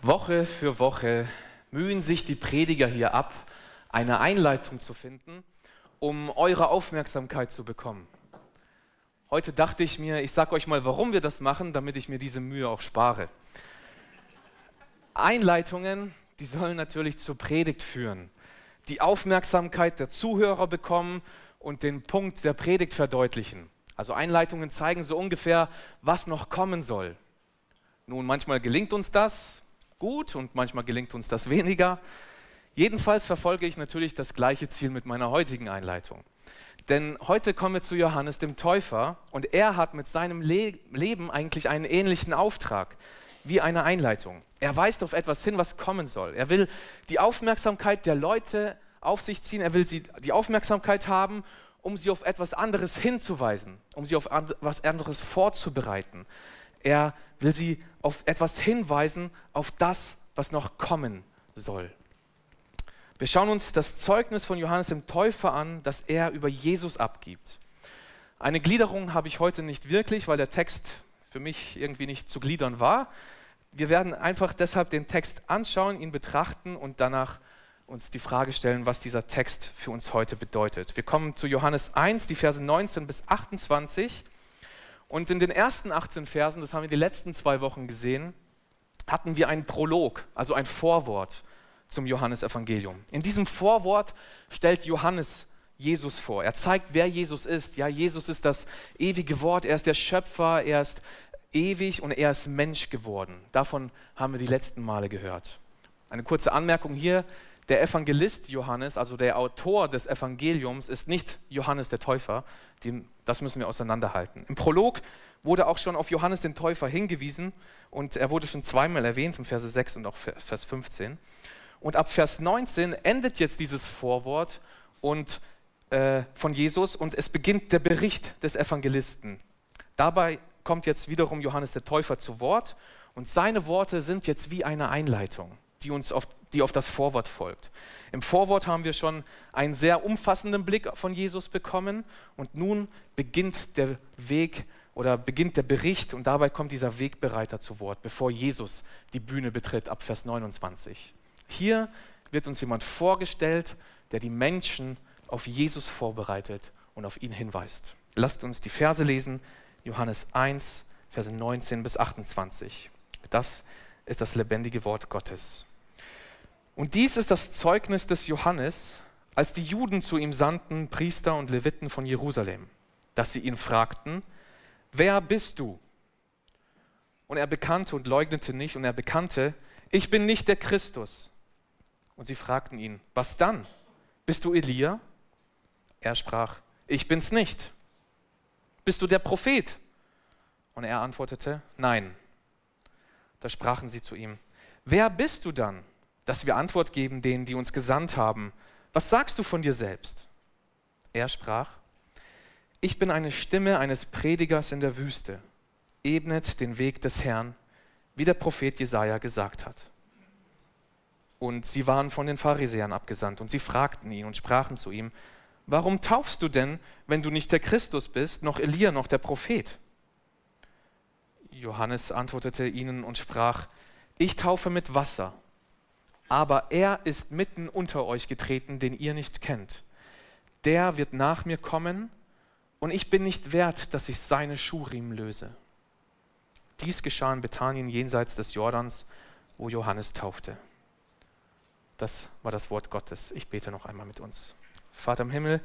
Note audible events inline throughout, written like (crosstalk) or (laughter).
Woche für Woche mühen sich die Prediger hier ab, eine Einleitung zu finden, um eure Aufmerksamkeit zu bekommen. Heute dachte ich mir, ich sage euch mal, warum wir das machen, damit ich mir diese Mühe auch spare. Einleitungen, die sollen natürlich zur Predigt führen, die Aufmerksamkeit der Zuhörer bekommen und den Punkt der Predigt verdeutlichen. Also Einleitungen zeigen so ungefähr, was noch kommen soll. Nun, manchmal gelingt uns das, gut und manchmal gelingt uns das weniger. Jedenfalls verfolge ich natürlich das gleiche Ziel mit meiner heutigen Einleitung. Denn heute kommen wir zu Johannes dem Täufer und er hat mit seinem Le Leben eigentlich einen ähnlichen Auftrag wie eine Einleitung. Er weist auf etwas hin, was kommen soll. Er will die Aufmerksamkeit der Leute auf sich ziehen, er will sie die Aufmerksamkeit haben, um sie auf etwas anderes hinzuweisen, um sie auf etwas anderes vorzubereiten. Er will sie auf etwas hinweisen, auf das, was noch kommen soll. Wir schauen uns das Zeugnis von Johannes dem Täufer an, das er über Jesus abgibt. Eine Gliederung habe ich heute nicht wirklich, weil der Text für mich irgendwie nicht zu gliedern war. Wir werden einfach deshalb den Text anschauen, ihn betrachten und danach uns die Frage stellen, was dieser Text für uns heute bedeutet. Wir kommen zu Johannes 1, die Verse 19 bis 28. Und in den ersten 18 Versen, das haben wir die letzten zwei Wochen gesehen, hatten wir einen Prolog, also ein Vorwort zum Johannesevangelium. In diesem Vorwort stellt Johannes Jesus vor. Er zeigt, wer Jesus ist. Ja, Jesus ist das ewige Wort, er ist der Schöpfer, er ist ewig und er ist Mensch geworden. Davon haben wir die letzten Male gehört. Eine kurze Anmerkung hier, der Evangelist Johannes, also der Autor des Evangeliums, ist nicht Johannes der Täufer. das müssen wir auseinanderhalten. Im Prolog wurde auch schon auf Johannes den Täufer hingewiesen und er wurde schon zweimal erwähnt, im Verse 6 und auch Vers 15. Und ab Vers 19 endet jetzt dieses Vorwort und, äh, von Jesus und es beginnt der Bericht des Evangelisten. Dabei kommt jetzt wiederum Johannes der Täufer zu Wort und seine Worte sind jetzt wie eine Einleitung, die uns auf die auf das Vorwort folgt. Im Vorwort haben wir schon einen sehr umfassenden Blick von Jesus bekommen und nun beginnt der Weg oder beginnt der Bericht und dabei kommt dieser Wegbereiter zu Wort, bevor Jesus die Bühne betritt, ab Vers 29. Hier wird uns jemand vorgestellt, der die Menschen auf Jesus vorbereitet und auf ihn hinweist. Lasst uns die Verse lesen, Johannes 1, Verse 19 bis 28. Das ist das lebendige Wort Gottes. Und dies ist das Zeugnis des Johannes, als die Juden zu ihm sandten, Priester und Leviten von Jerusalem, dass sie ihn fragten, wer bist du? Und er bekannte und leugnete nicht und er bekannte, ich bin nicht der Christus. Und sie fragten ihn, was dann? Bist du Elia? Er sprach, ich bin's nicht. Bist du der Prophet? Und er antwortete, nein. Da sprachen sie zu ihm, wer bist du dann? Dass wir Antwort geben denen, die uns gesandt haben. Was sagst du von dir selbst? Er sprach, ich bin eine Stimme eines Predigers in der Wüste. Ebnet den Weg des Herrn, wie der Prophet Jesaja gesagt hat. Und sie waren von den Pharisäern abgesandt und sie fragten ihn und sprachen zu ihm, warum taufst du denn, wenn du nicht der Christus bist, noch Elia, noch der Prophet? Johannes antwortete ihnen und sprach, ich taufe mit Wasser aber er ist mitten unter euch getreten, den ihr nicht kennt. Der wird nach mir kommen und ich bin nicht wert, dass ich seine Schuhriemen löse. Dies geschah in Bethanien jenseits des Jordans, wo Johannes taufte. Das war das Wort Gottes. Ich bete noch einmal mit uns. Vater im Himmel,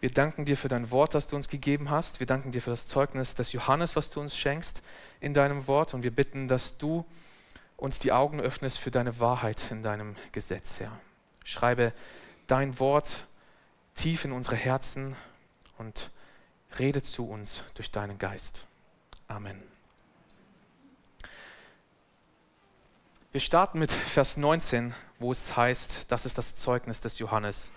wir danken dir für dein Wort, das du uns gegeben hast. Wir danken dir für das Zeugnis des Johannes, was du uns schenkst in deinem Wort. Und wir bitten, dass du uns die Augen öffnest für deine Wahrheit in deinem Gesetz, Herr. Schreibe dein Wort tief in unsere Herzen und rede zu uns durch deinen Geist. Amen. Wir starten mit Vers 19, wo es heißt, das ist das Zeugnis des Johannes,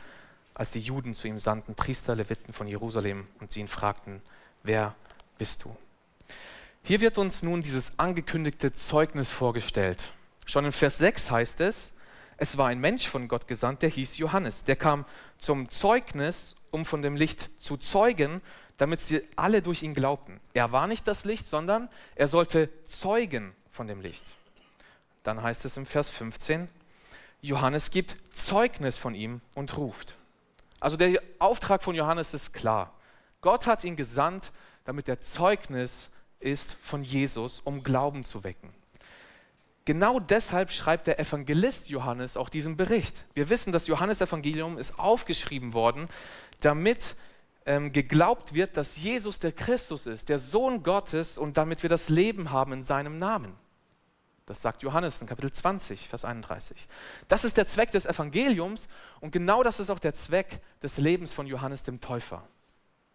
als die Juden zu ihm sandten, Priester, Leviten von Jerusalem, und sie ihn fragten, wer bist du? Hier wird uns nun dieses angekündigte Zeugnis vorgestellt. Schon in Vers 6 heißt es, es war ein Mensch von Gott gesandt, der hieß Johannes. Der kam zum Zeugnis, um von dem Licht zu zeugen, damit sie alle durch ihn glaubten. Er war nicht das Licht, sondern er sollte zeugen von dem Licht. dann heißt es im Vers 15, Johannes gibt Zeugnis von ihm und ruft. Also der Auftrag von Johannes ist klar. Gott hat ihn gesandt, damit er Zeugnis ist von Jesus, um Glauben zu wecken. Genau deshalb schreibt der Evangelist Johannes auch diesen Bericht. Wir wissen, das Johannesevangelium ist aufgeschrieben worden, damit ähm, geglaubt wird, dass Jesus der Christus ist, der Sohn Gottes und damit wir das Leben haben in seinem Namen. Das sagt Johannes in Kapitel 20, Vers 31. Das ist der Zweck des Evangeliums und genau das ist auch der Zweck des Lebens von Johannes dem Täufer.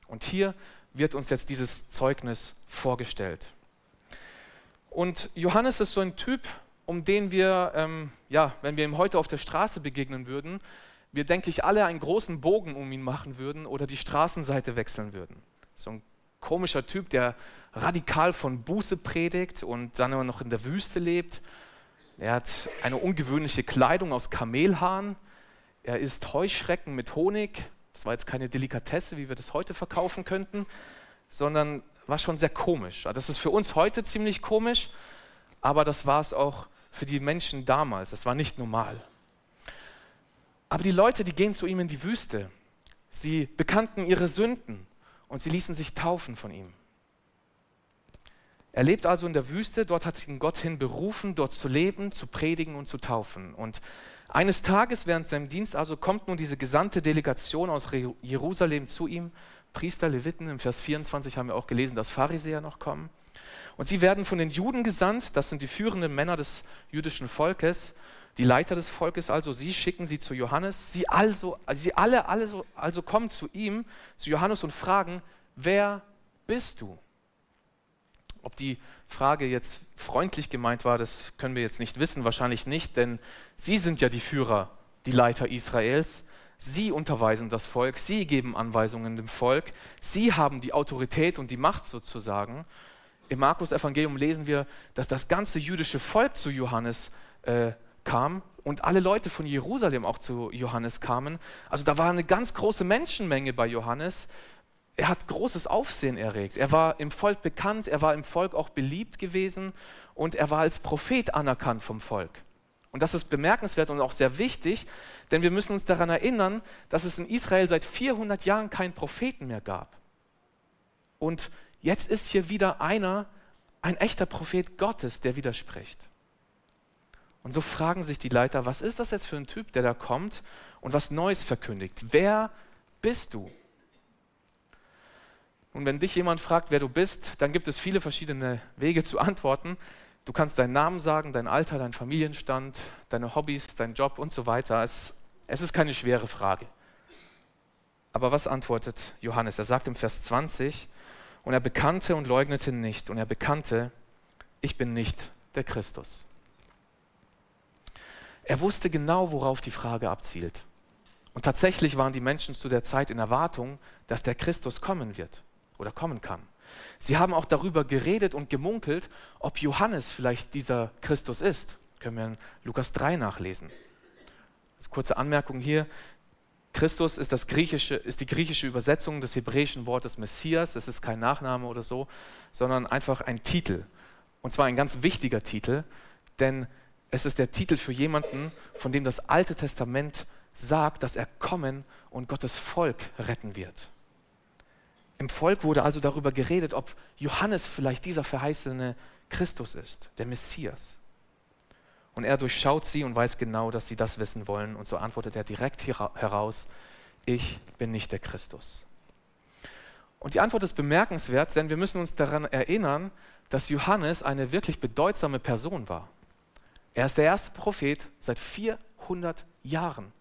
Und hier wird uns jetzt dieses Zeugnis vorgestellt. Und Johannes ist so ein Typ, um den wir, ähm, ja, wenn wir ihm heute auf der Straße begegnen würden, wir, denke ich, alle einen großen Bogen um ihn machen würden oder die Straßenseite wechseln würden. So ein komischer Typ, der radikal von Buße predigt und dann immer noch in der Wüste lebt. Er hat eine ungewöhnliche Kleidung aus Kamelhaaren. Er isst Heuschrecken mit Honig. Das war jetzt keine Delikatesse, wie wir das heute verkaufen könnten, sondern war schon sehr komisch. Das ist für uns heute ziemlich komisch, aber das war es auch für die Menschen damals. Das war nicht normal. Aber die Leute, die gehen zu ihm in die Wüste. Sie bekannten ihre Sünden und sie ließen sich taufen von ihm. Er lebt also in der Wüste, dort hat ihn Gott hin berufen, dort zu leben, zu predigen und zu taufen. Und eines Tages während seinem Dienst also kommt nun diese gesandte Delegation aus Jerusalem zu ihm, Priester, Leviten, im Vers 24 haben wir auch gelesen, dass Pharisäer noch kommen. Und sie werden von den Juden gesandt, das sind die führenden Männer des jüdischen Volkes, die Leiter des Volkes also, sie schicken sie zu Johannes, sie, also, also sie alle, alle so, also kommen zu ihm, zu Johannes und fragen, wer bist du? Ob die Frage jetzt freundlich gemeint war, das können wir jetzt nicht wissen, wahrscheinlich nicht, denn sie sind ja die Führer, die Leiter Israels. Sie unterweisen das Volk, sie geben Anweisungen dem Volk, sie haben die Autorität und die Macht sozusagen. Im Markus Evangelium lesen wir, dass das ganze jüdische Volk zu Johannes äh, kam und alle Leute von Jerusalem auch zu Johannes kamen. Also da war eine ganz große Menschenmenge bei Johannes. Er hat großes Aufsehen erregt. Er war im Volk bekannt, er war im Volk auch beliebt gewesen und er war als Prophet anerkannt vom Volk. Und das ist bemerkenswert und auch sehr wichtig, denn wir müssen uns daran erinnern, dass es in Israel seit 400 Jahren keinen Propheten mehr gab. Und jetzt ist hier wieder einer, ein echter Prophet Gottes, der widerspricht. Und so fragen sich die Leiter, was ist das jetzt für ein Typ, der da kommt und was Neues verkündigt? Wer bist du? Und wenn dich jemand fragt, wer du bist, dann gibt es viele verschiedene Wege zu antworten. Du kannst deinen Namen sagen, dein Alter, dein Familienstand, deine Hobbys, dein Job und so weiter. Es, es ist keine schwere Frage. Aber was antwortet Johannes? Er sagt im Vers 20, und er bekannte und leugnete nicht, und er bekannte, ich bin nicht der Christus. Er wusste genau, worauf die Frage abzielt. Und tatsächlich waren die Menschen zu der Zeit in Erwartung, dass der Christus kommen wird oder kommen kann. Sie haben auch darüber geredet und gemunkelt, ob Johannes vielleicht dieser Christus ist. Können wir in Lukas 3 nachlesen. Als kurze Anmerkung hier. Christus ist, das griechische, ist die griechische Übersetzung des hebräischen Wortes Messias. Es ist kein Nachname oder so, sondern einfach ein Titel. Und zwar ein ganz wichtiger Titel, denn es ist der Titel für jemanden, von dem das Alte Testament sagt, dass er kommen und Gottes Volk retten wird. Im Volk wurde also darüber geredet, ob Johannes vielleicht dieser verheißene Christus ist, der Messias. Und er durchschaut sie und weiß genau, dass sie das wissen wollen. Und so antwortet er direkt heraus, ich bin nicht der Christus. Und die Antwort ist bemerkenswert, denn wir müssen uns daran erinnern, dass Johannes eine wirklich bedeutsame Person war. Er ist der erste Prophet seit 400 Jahren.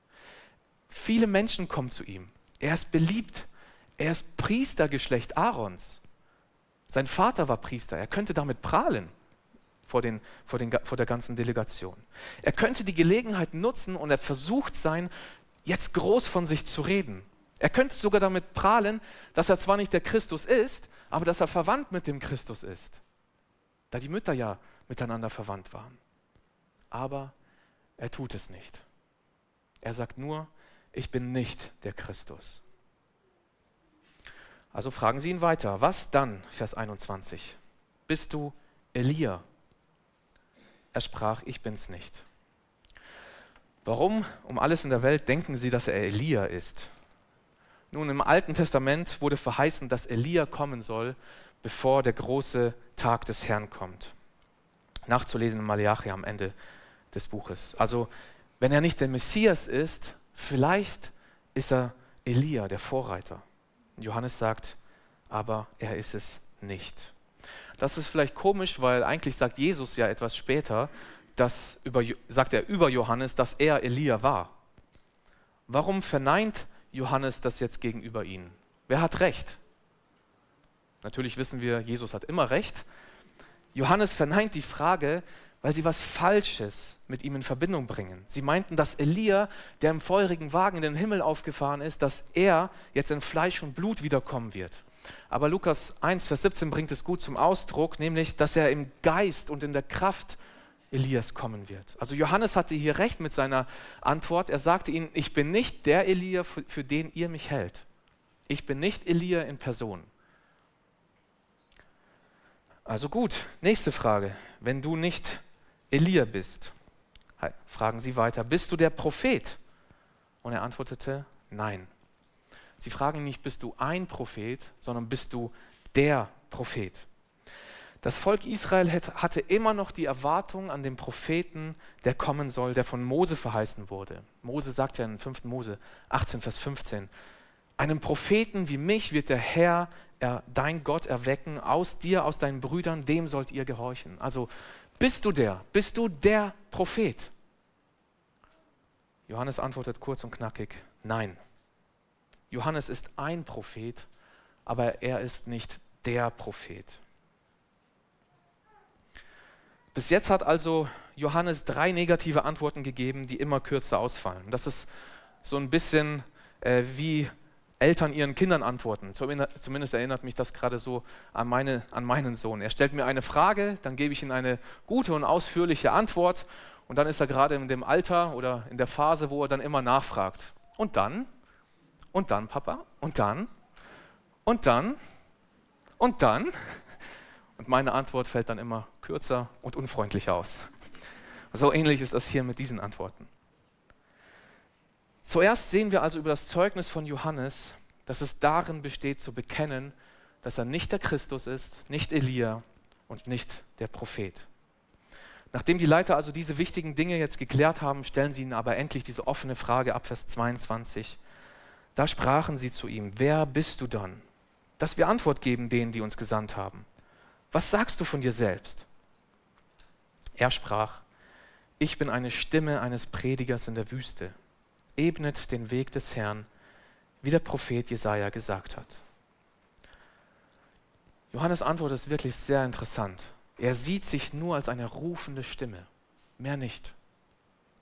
Viele Menschen kommen zu ihm. Er ist beliebt. Er ist Priestergeschlecht Aarons. Sein Vater war Priester. Er könnte damit prahlen vor, den, vor, den, vor der ganzen Delegation. Er könnte die Gelegenheit nutzen und er versucht sein, jetzt groß von sich zu reden. Er könnte sogar damit prahlen, dass er zwar nicht der Christus ist, aber dass er verwandt mit dem Christus ist, da die Mütter ja miteinander verwandt waren aber er tut es nicht. Er sagt nur, ich bin nicht der Christus. Also fragen Sie ihn weiter, was dann, Vers 21? Bist du Elia? Er sprach, ich bin's nicht. Warum um alles in der Welt denken sie, dass er Elia ist? Nun, im Alten Testament wurde verheißen, dass Elia kommen soll, bevor der große Tag des Herrn kommt. Nachzulesen in Malachi am Ende des Buches. Also, wenn er nicht der Messias ist, vielleicht ist er Elia, der Vorreiter. Johannes sagt, aber er ist es nicht. Das ist vielleicht komisch, weil eigentlich sagt Jesus ja etwas später, dass über, sagt er über Johannes, dass er Elia war. Warum verneint Johannes das jetzt gegenüber ihnen? Wer hat recht? Natürlich wissen wir, Jesus hat immer recht. Johannes verneint die Frage, weil sie was Falsches mit ihm in Verbindung bringen. Sie meinten, dass Elia, der im feurigen Wagen in den Himmel aufgefahren ist, dass er jetzt in Fleisch und Blut wiederkommen wird. Aber Lukas 1, Vers 17 bringt es gut zum Ausdruck, nämlich, dass er im Geist und in der Kraft Elias kommen wird. Also Johannes hatte hier recht mit seiner Antwort. Er sagte ihnen, ich bin nicht der Elia, für, für den ihr mich hält. Ich bin nicht Elia in Person. Also gut, nächste Frage. Wenn du nicht Elia bist, fragen sie weiter, bist du der Prophet? Und er antwortete, nein. Sie fragen nicht, bist du ein Prophet, sondern bist du der Prophet. Das Volk Israel hatte immer noch die Erwartung an den Propheten, der kommen soll, der von Mose verheißen wurde. Mose sagt ja in 5. Mose 18, Vers 15, einem Propheten wie mich wird der Herr, er, dein Gott, erwecken, aus dir, aus deinen Brüdern, dem sollt ihr gehorchen. Also bist du der? Bist du der Prophet? Johannes antwortet kurz und knackig, nein. Johannes ist ein Prophet, aber er ist nicht der Prophet. Bis jetzt hat also Johannes drei negative Antworten gegeben, die immer kürzer ausfallen. Das ist so ein bisschen äh, wie Eltern ihren Kindern antworten. Zumindest erinnert mich das gerade so an, meine, an meinen Sohn. Er stellt mir eine Frage, dann gebe ich ihm eine gute und ausführliche Antwort und dann ist er gerade in dem Alter oder in der Phase, wo er dann immer nachfragt. Und dann? Und dann, Papa? Und dann? Und dann? Und dann? (laughs) Und meine Antwort fällt dann immer kürzer und unfreundlicher aus. So ähnlich ist das hier mit diesen Antworten. Zuerst sehen wir also über das Zeugnis von Johannes, dass es darin besteht zu bekennen, dass er nicht der Christus ist, nicht Elia und nicht der Prophet. Nachdem die Leiter also diese wichtigen Dinge jetzt geklärt haben, stellen sie ihnen aber endlich diese offene Frage ab Vers 22. Da sprachen sie zu ihm, wer bist du dann? Dass wir Antwort geben denen, die uns gesandt haben. Was sagst du von dir selbst? Er sprach, ich bin eine Stimme eines Predigers in der Wüste ebnet den Weg des Herrn, wie der Prophet Jesaja gesagt hat. Johannes Antwort ist wirklich sehr interessant. Er sieht sich nur als eine rufende Stimme, mehr nicht.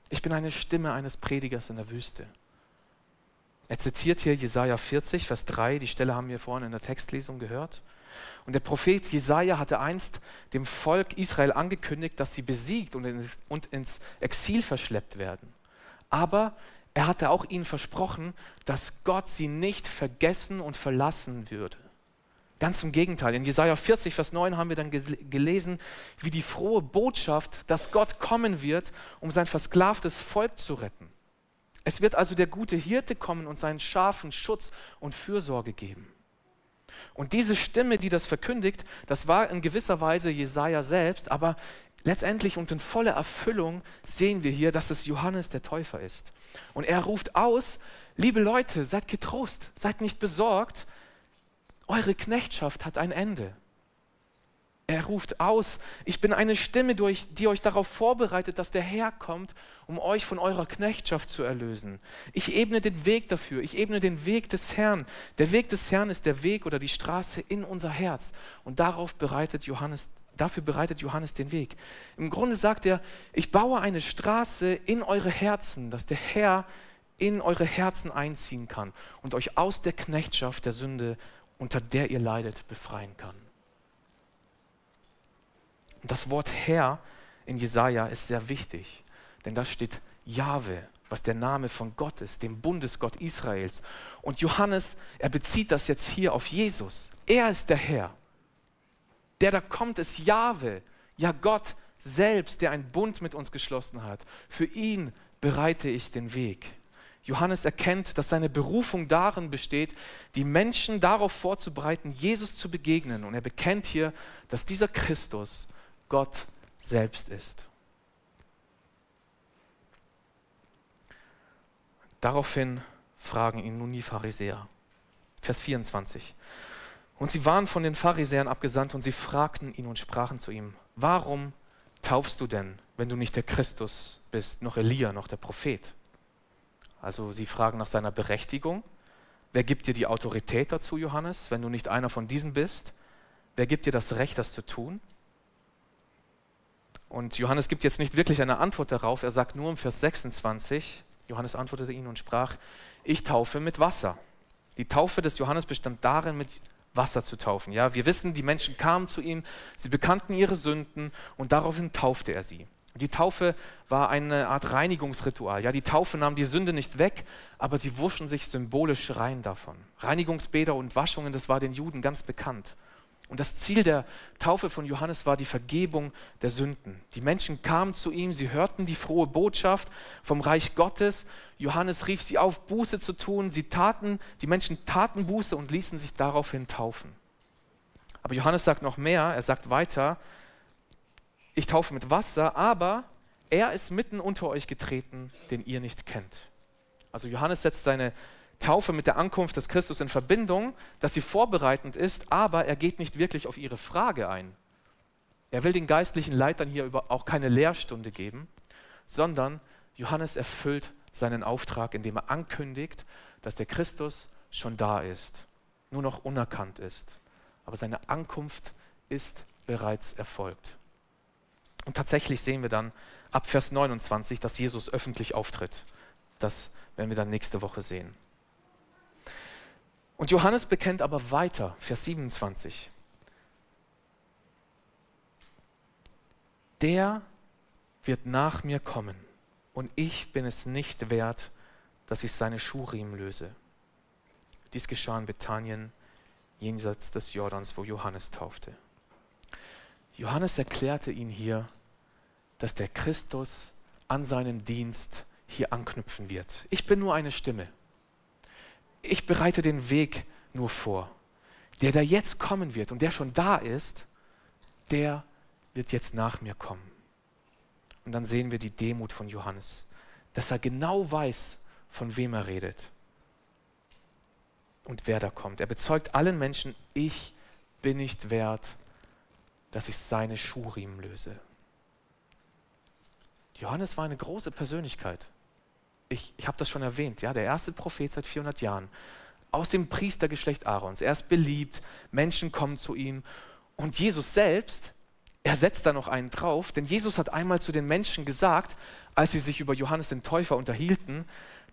Ich bin eine Stimme eines Predigers in der Wüste. Er zitiert hier Jesaja 40, Vers 3, die Stelle haben wir vorhin in der Textlesung gehört. Und der Prophet Jesaja hatte einst dem Volk Israel angekündigt, dass sie besiegt und ins Exil verschleppt werden. Aber er hatte auch ihnen versprochen, dass Gott sie nicht vergessen und verlassen würde. Ganz im Gegenteil. In Jesaja 40, Vers 9 haben wir dann gelesen, wie die frohe Botschaft, dass Gott kommen wird, um sein versklavtes Volk zu retten. Es wird also der gute Hirte kommen und seinen Schafen Schutz und Fürsorge geben. Und diese Stimme, die das verkündigt, das war in gewisser Weise Jesaja selbst, aber letztendlich und in voller Erfüllung sehen wir hier, dass es Johannes der Täufer ist. Und er ruft aus, liebe Leute, seid getrost, seid nicht besorgt, eure Knechtschaft hat ein Ende. Er ruft aus, ich bin eine Stimme, die euch darauf vorbereitet, dass der Herr kommt, um euch von eurer Knechtschaft zu erlösen. Ich ebne den Weg dafür, ich ebne den Weg des Herrn. Der Weg des Herrn ist der Weg oder die Straße in unser Herz. Und darauf bereitet Johannes Dafür bereitet Johannes den Weg. Im Grunde sagt er, ich baue eine Straße in eure Herzen, dass der Herr in eure Herzen einziehen kann und euch aus der Knechtschaft der Sünde, unter der ihr leidet, befreien kann. Und das Wort Herr in Jesaja ist sehr wichtig, denn da steht Jahwe, was der Name von Gott ist, dem Bundesgott Israels. Und Johannes, er bezieht das jetzt hier auf Jesus. Er ist der Herr der da kommt, ist Jahwe, ja Gott selbst, der einen Bund mit uns geschlossen hat. Für ihn bereite ich den Weg. Johannes erkennt, dass seine Berufung darin besteht, die Menschen darauf vorzubereiten, Jesus zu begegnen. Und er bekennt hier, dass dieser Christus Gott selbst ist. Daraufhin fragen ihn nun die Pharisäer. Vers 24. Und sie waren von den Pharisäern abgesandt und sie fragten ihn und sprachen zu ihm, warum taufst du denn, wenn du nicht der Christus bist, noch Elia, noch der Prophet? Also sie fragen nach seiner Berechtigung. Wer gibt dir die Autorität dazu, Johannes, wenn du nicht einer von diesen bist? Wer gibt dir das Recht, das zu tun? Und Johannes gibt jetzt nicht wirklich eine Antwort darauf. Er sagt nur im Vers 26, Johannes antwortete ihnen und sprach, ich taufe mit Wasser. Die Taufe des Johannes bestand darin, mit Wasser zu taufen. Ja, wir wissen, die Menschen kamen zu ihm, sie bekannten ihre Sünden und daraufhin taufte er sie. Die Taufe war eine Art Reinigungsritual. Ja, die Taufe nahm die Sünde nicht weg, aber sie wuschen sich symbolisch rein davon. Reinigungsbäder und Waschungen, das war den Juden ganz bekannt. Und das Ziel der Taufe von Johannes war die Vergebung der Sünden. Die Menschen kamen zu ihm, sie hörten die frohe Botschaft vom Reich Gottes. Johannes rief sie auf, Buße zu tun. Sie taten, die Menschen taten Buße und ließen sich daraufhin taufen. Aber Johannes sagt noch mehr, er sagt weiter, ich taufe mit Wasser, aber er ist mitten unter euch getreten, den ihr nicht kennt. Also Johannes setzt seine Taufe mit der Ankunft des Christus in Verbindung, dass sie vorbereitend ist, aber er geht nicht wirklich auf ihre Frage ein. Er will den geistlichen Leitern hier auch keine Lehrstunde geben, sondern Johannes erfüllt seinen Auftrag, indem er ankündigt, dass der Christus schon da ist, nur noch unerkannt ist. Aber seine Ankunft ist bereits erfolgt. Und tatsächlich sehen wir dann ab Vers 29, dass Jesus öffentlich auftritt. Das werden wir dann nächste Woche sehen. Und Johannes bekennt aber weiter, Vers 27. Der wird nach mir kommen und ich bin es nicht wert, dass ich seine Schuhriemen löse. Dies geschah in Bethanien, jenseits des Jordans, wo Johannes taufte. Johannes erklärte ihn hier, dass der Christus an seinen Dienst hier anknüpfen wird. Ich bin nur eine Stimme ich bereite den Weg nur vor. Der, der jetzt kommen wird und der schon da ist, der wird jetzt nach mir kommen. Und dann sehen wir die Demut von Johannes, dass er genau weiß, von wem er redet und wer da kommt. Er bezeugt allen Menschen, ich bin nicht wert, dass ich seine Schuhriemen löse. Johannes war eine große Persönlichkeit ich, ich habe das schon erwähnt, ja, der erste Prophet seit 400 Jahren, aus dem Priestergeschlecht Aarons. Er ist beliebt, Menschen kommen zu ihm. Und Jesus selbst, er setzt da noch einen drauf, denn Jesus hat einmal zu den Menschen gesagt, als sie sich über Johannes den Täufer unterhielten,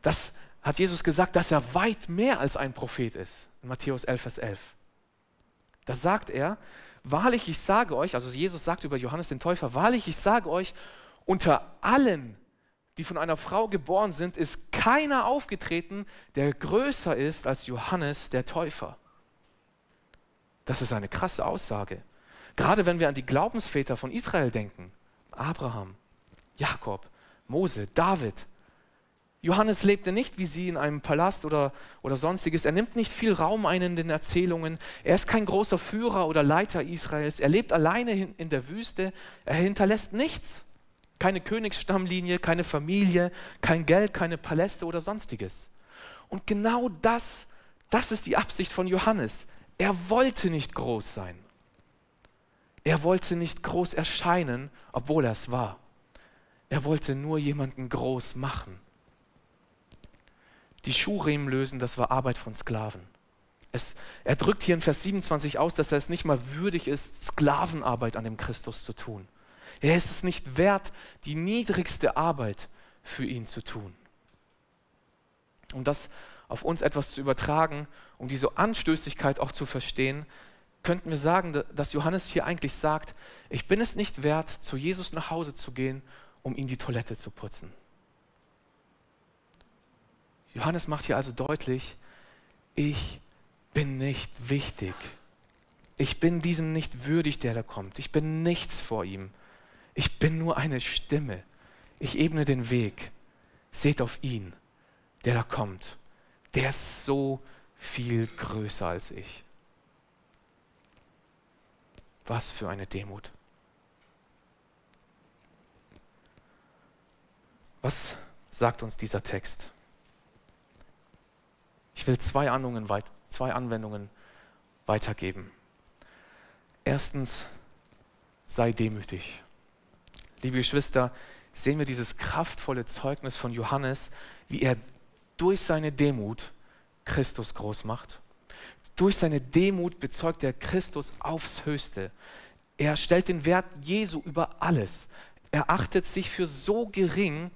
das hat Jesus gesagt, dass er weit mehr als ein Prophet ist. In Matthäus 11, Vers 11. Da sagt er, wahrlich, ich sage euch, also Jesus sagt über Johannes den Täufer, wahrlich, ich sage euch, unter allen die von einer Frau geboren sind, ist keiner aufgetreten, der größer ist als Johannes der Täufer. Das ist eine krasse Aussage. Gerade wenn wir an die Glaubensväter von Israel denken. Abraham, Jakob, Mose, David. Johannes lebte nicht wie sie in einem Palast oder, oder sonstiges. Er nimmt nicht viel Raum ein in den Erzählungen. Er ist kein großer Führer oder Leiter Israels. Er lebt alleine in der Wüste. Er hinterlässt nichts. Keine Königsstammlinie, keine Familie, kein Geld, keine Paläste oder sonstiges. Und genau das, das ist die Absicht von Johannes. Er wollte nicht groß sein. Er wollte nicht groß erscheinen, obwohl er es war. Er wollte nur jemanden groß machen. Die Schuhriemen lösen, das war Arbeit von Sklaven. Es, er drückt hier in Vers 27 aus, dass er es nicht mal würdig ist, Sklavenarbeit an dem Christus zu tun. Er ist es nicht wert, die niedrigste Arbeit für ihn zu tun. Um das auf uns etwas zu übertragen, um diese Anstößigkeit auch zu verstehen, könnten wir sagen, dass Johannes hier eigentlich sagt, ich bin es nicht wert, zu Jesus nach Hause zu gehen, um ihm die Toilette zu putzen. Johannes macht hier also deutlich, ich bin nicht wichtig. Ich bin diesem nicht würdig, der da kommt. Ich bin nichts vor ihm. Ich bin nur eine Stimme. Ich ebne den Weg. Seht auf ihn, der da kommt. Der ist so viel größer als ich. Was für eine Demut. Was sagt uns dieser Text? Ich will zwei Anwendungen, zwei Anwendungen weitergeben. Erstens, sei demütig. Liebe Geschwister, sehen wir dieses kraftvolle Zeugnis von Johannes, wie er durch seine Demut Christus groß macht. Durch seine Demut bezeugt er Christus aufs Höchste. Er stellt den Wert Jesu über alles. Er achtet sich für so gering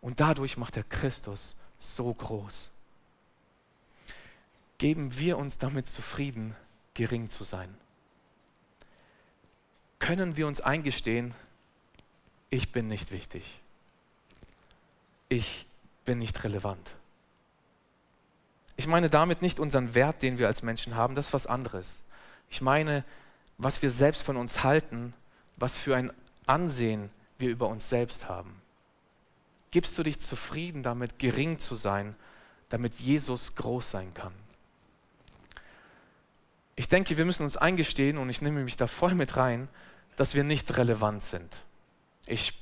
und dadurch macht er Christus so groß. Geben wir uns damit zufrieden, gering zu sein? Können wir uns eingestehen, ich bin nicht wichtig. Ich bin nicht relevant. Ich meine damit nicht unseren Wert, den wir als Menschen haben, das ist was anderes. Ich meine, was wir selbst von uns halten, was für ein Ansehen wir über uns selbst haben. Gibst du dich zufrieden damit, gering zu sein, damit Jesus groß sein kann? Ich denke, wir müssen uns eingestehen, und ich nehme mich da voll mit rein, dass wir nicht relevant sind. Ich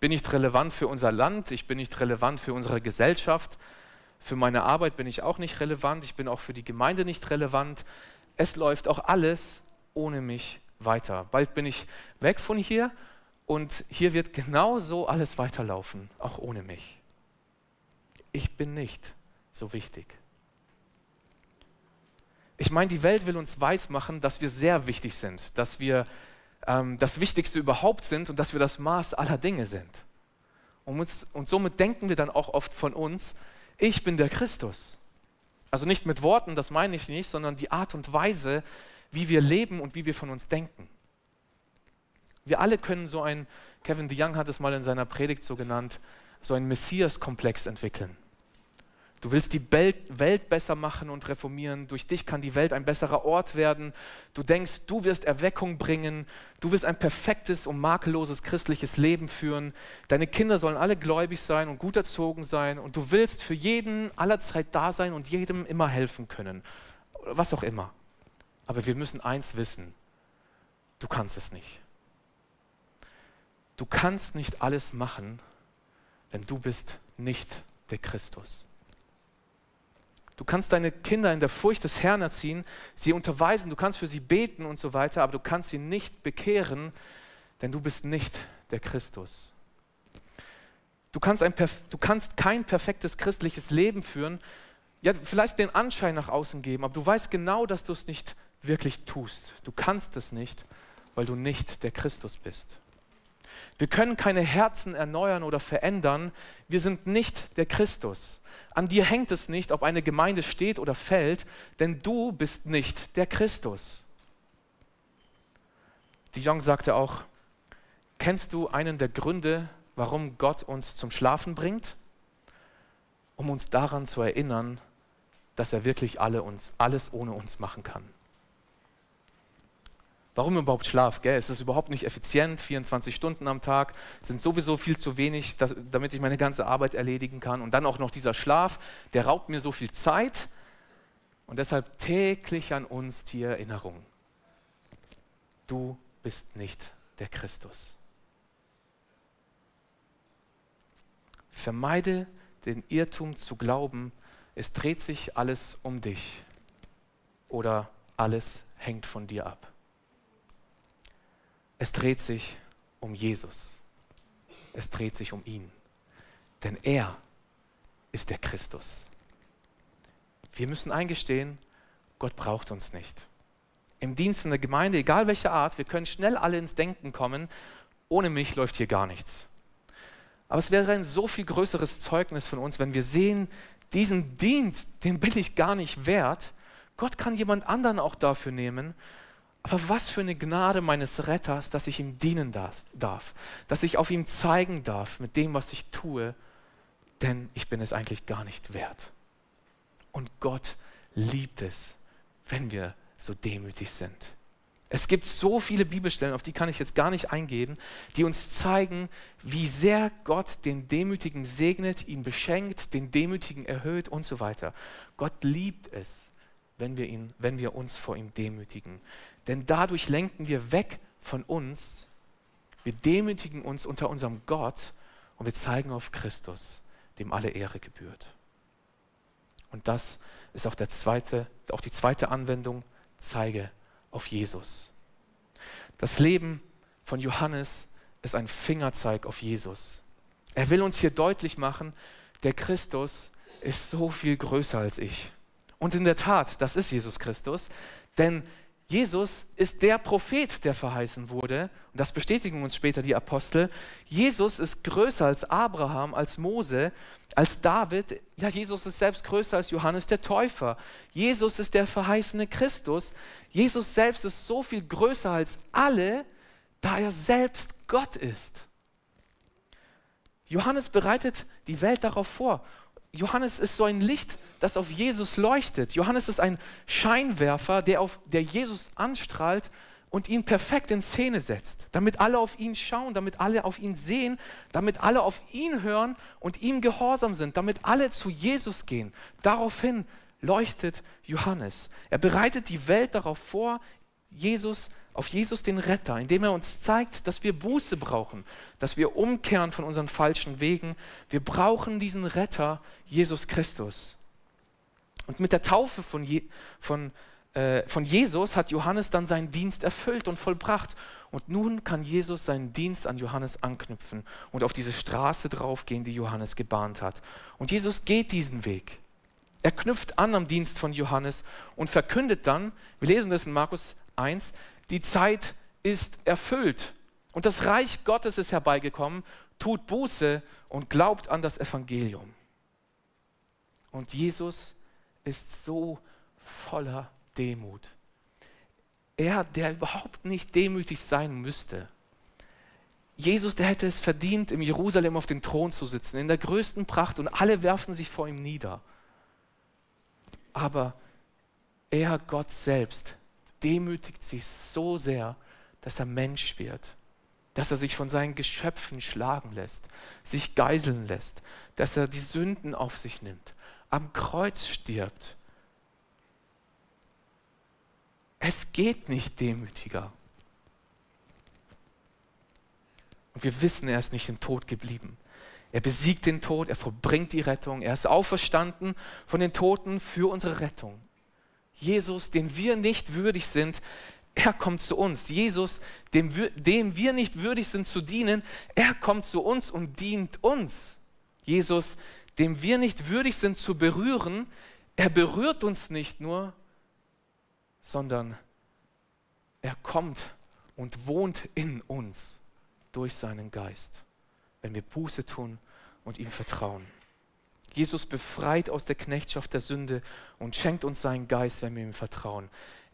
bin nicht relevant für unser Land, ich bin nicht relevant für unsere Gesellschaft, für meine Arbeit bin ich auch nicht relevant, ich bin auch für die Gemeinde nicht relevant. Es läuft auch alles ohne mich weiter. Bald bin ich weg von hier und hier wird genauso alles weiterlaufen, auch ohne mich. Ich bin nicht so wichtig. Ich meine, die Welt will uns weismachen, dass wir sehr wichtig sind, dass wir ähm, das Wichtigste überhaupt sind und dass wir das Maß aller Dinge sind. Und, uns, und somit denken wir dann auch oft von uns, ich bin der Christus. Also nicht mit Worten, das meine ich nicht, sondern die Art und Weise, wie wir leben und wie wir von uns denken. Wir alle können so ein, Kevin DeYoung hat es mal in seiner Predigt so genannt, so einen Messias-Komplex entwickeln. Du willst die Welt besser machen und reformieren. Durch dich kann die Welt ein besserer Ort werden. Du denkst, du wirst Erweckung bringen. Du willst ein perfektes und makelloses christliches Leben führen. Deine Kinder sollen alle gläubig sein und gut erzogen sein. Und du willst für jeden allerzeit da sein und jedem immer helfen können. Was auch immer. Aber wir müssen eins wissen. Du kannst es nicht. Du kannst nicht alles machen, denn du bist nicht der Christus. Du kannst deine Kinder in der Furcht des Herrn erziehen, sie unterweisen, du kannst für sie beten und so weiter, aber du kannst sie nicht bekehren, denn du bist nicht der Christus. Du kannst, ein, du kannst kein perfektes christliches Leben führen, ja, vielleicht den Anschein nach außen geben, aber du weißt genau, dass du es nicht wirklich tust. Du kannst es nicht, weil du nicht der Christus bist. Wir können keine Herzen erneuern oder verändern. Wir sind nicht der Christus. An dir hängt es nicht, ob eine Gemeinde steht oder fällt, denn du bist nicht der Christus. Die Jong sagte auch, kennst du einen der Gründe, warum Gott uns zum Schlafen bringt? Um uns daran zu erinnern, dass er wirklich alle uns, alles ohne uns machen kann. Warum überhaupt Schlaf? Gell? Es ist überhaupt nicht effizient, 24 Stunden am Tag sind sowieso viel zu wenig, dass, damit ich meine ganze Arbeit erledigen kann. Und dann auch noch dieser Schlaf, der raubt mir so viel Zeit. Und deshalb täglich an uns die Erinnerung. Du bist nicht der Christus. Vermeide den Irrtum zu glauben, es dreht sich alles um dich oder alles hängt von dir ab. Es dreht sich um Jesus. Es dreht sich um ihn. Denn er ist der Christus. Wir müssen eingestehen, Gott braucht uns nicht. Im Dienst in der Gemeinde, egal welche Art, wir können schnell alle ins Denken kommen, ohne mich läuft hier gar nichts. Aber es wäre ein so viel größeres Zeugnis von uns, wenn wir sehen, diesen Dienst, den bin ich gar nicht wert. Gott kann jemand anderen auch dafür nehmen aber was für eine Gnade meines Retters, dass ich ihm dienen darf, dass ich auf ihm zeigen darf mit dem, was ich tue, denn ich bin es eigentlich gar nicht wert. Und Gott liebt es, wenn wir so demütig sind. Es gibt so viele Bibelstellen, auf die kann ich jetzt gar nicht eingehen, die uns zeigen, wie sehr Gott den Demütigen segnet, ihn beschenkt, den Demütigen erhöht und so weiter. Gott liebt es, wenn wir, ihn, wenn wir uns vor ihm demütigen. Denn dadurch lenken wir weg von uns, wir demütigen uns unter unserem Gott und wir zeigen auf Christus, dem alle Ehre gebührt. Und das ist auch, der zweite, auch die zweite Anwendung, zeige auf Jesus. Das Leben von Johannes ist ein Fingerzeig auf Jesus. Er will uns hier deutlich machen, der Christus ist so viel größer als ich. Und in der Tat, das ist Jesus Christus, denn Jesus ist der Prophet, der verheißen wurde. Und das bestätigen uns später die Apostel. Jesus ist größer als Abraham, als Mose, als David. Ja, Jesus ist selbst größer als Johannes der Täufer. Jesus ist der verheißene Christus. Jesus selbst ist so viel größer als alle, da er selbst Gott ist. Johannes bereitet die Welt darauf vor. Johannes ist so ein Licht, das auf Jesus leuchtet. Johannes ist ein Scheinwerfer, der, auf, der Jesus anstrahlt und ihn perfekt in Szene setzt, damit alle auf ihn schauen, damit alle auf ihn sehen, damit alle auf ihn hören und ihm gehorsam sind, damit alle zu Jesus gehen. Daraufhin leuchtet Johannes. Er bereitet die Welt darauf vor, Jesus auf Jesus den Retter, indem er uns zeigt, dass wir Buße brauchen, dass wir umkehren von unseren falschen Wegen. Wir brauchen diesen Retter, Jesus Christus. Und mit der Taufe von, Je von, äh, von Jesus hat Johannes dann seinen Dienst erfüllt und vollbracht. Und nun kann Jesus seinen Dienst an Johannes anknüpfen und auf diese Straße draufgehen, die Johannes gebahnt hat. Und Jesus geht diesen Weg. Er knüpft an am Dienst von Johannes und verkündet dann, wir lesen das in Markus 1, die Zeit ist erfüllt und das Reich Gottes ist herbeigekommen, tut Buße und glaubt an das Evangelium. Und Jesus ist so voller Demut. Er, der überhaupt nicht demütig sein müsste. Jesus, der hätte es verdient, im Jerusalem auf dem Thron zu sitzen, in der größten Pracht und alle werfen sich vor ihm nieder. Aber er, Gott selbst, demütigt sich so sehr, dass er Mensch wird, dass er sich von seinen Geschöpfen schlagen lässt, sich geiseln lässt, dass er die Sünden auf sich nimmt, am Kreuz stirbt. Es geht nicht demütiger. Und wir wissen, er ist nicht im Tod geblieben. Er besiegt den Tod, er vollbringt die Rettung, er ist auferstanden von den Toten für unsere Rettung. Jesus, den wir nicht würdig sind, er kommt zu uns. Jesus, dem wir, dem wir nicht würdig sind zu dienen, er kommt zu uns und dient uns. Jesus, dem wir nicht würdig sind zu berühren, er berührt uns nicht nur, sondern er kommt und wohnt in uns durch seinen Geist, wenn wir Buße tun und ihm vertrauen. Jesus befreit aus der Knechtschaft der Sünde und schenkt uns seinen Geist, wenn wir ihm vertrauen.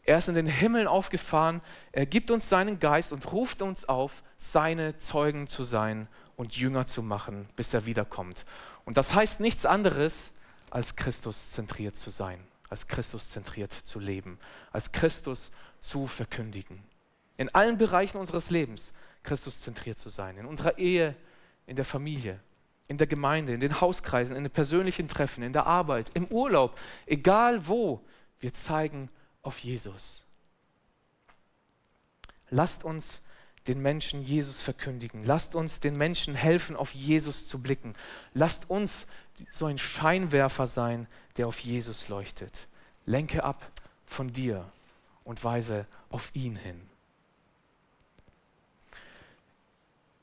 Er ist in den Himmel aufgefahren, er gibt uns seinen Geist und ruft uns auf, seine Zeugen zu sein und Jünger zu machen, bis er wiederkommt. Und das heißt nichts anderes, als Christus zentriert zu sein, als Christus zentriert zu leben, als Christus zu verkündigen. In allen Bereichen unseres Lebens Christus zentriert zu sein, in unserer Ehe, in der Familie, in der Gemeinde, in den Hauskreisen, in den persönlichen Treffen, in der Arbeit, im Urlaub, egal wo, wir zeigen auf Jesus. Lasst uns den Menschen Jesus verkündigen. Lasst uns den Menschen helfen, auf Jesus zu blicken. Lasst uns so ein Scheinwerfer sein, der auf Jesus leuchtet. Lenke ab von dir und weise auf ihn hin.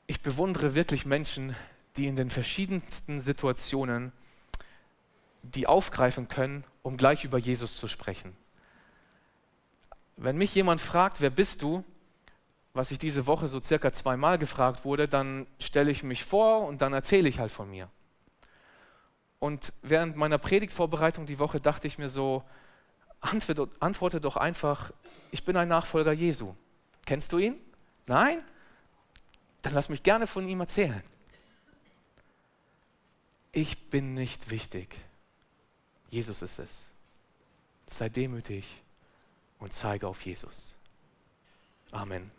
Ich bewundere wirklich Menschen, die in den verschiedensten Situationen die aufgreifen können, um gleich über Jesus zu sprechen. Wenn mich jemand fragt, wer bist du, was ich diese Woche so circa zweimal gefragt wurde, dann stelle ich mich vor und dann erzähle ich halt von mir. Und während meiner Predigtvorbereitung die Woche dachte ich mir so, antworte, doch einfach, ich bin ein Nachfolger Jesu. Kennst du ihn? Nein? Dann lass mich gerne von ihm erzählen ich bin nicht wichtig. Jesus ist es. Sei demütig und zeige auf Jesus. Amen.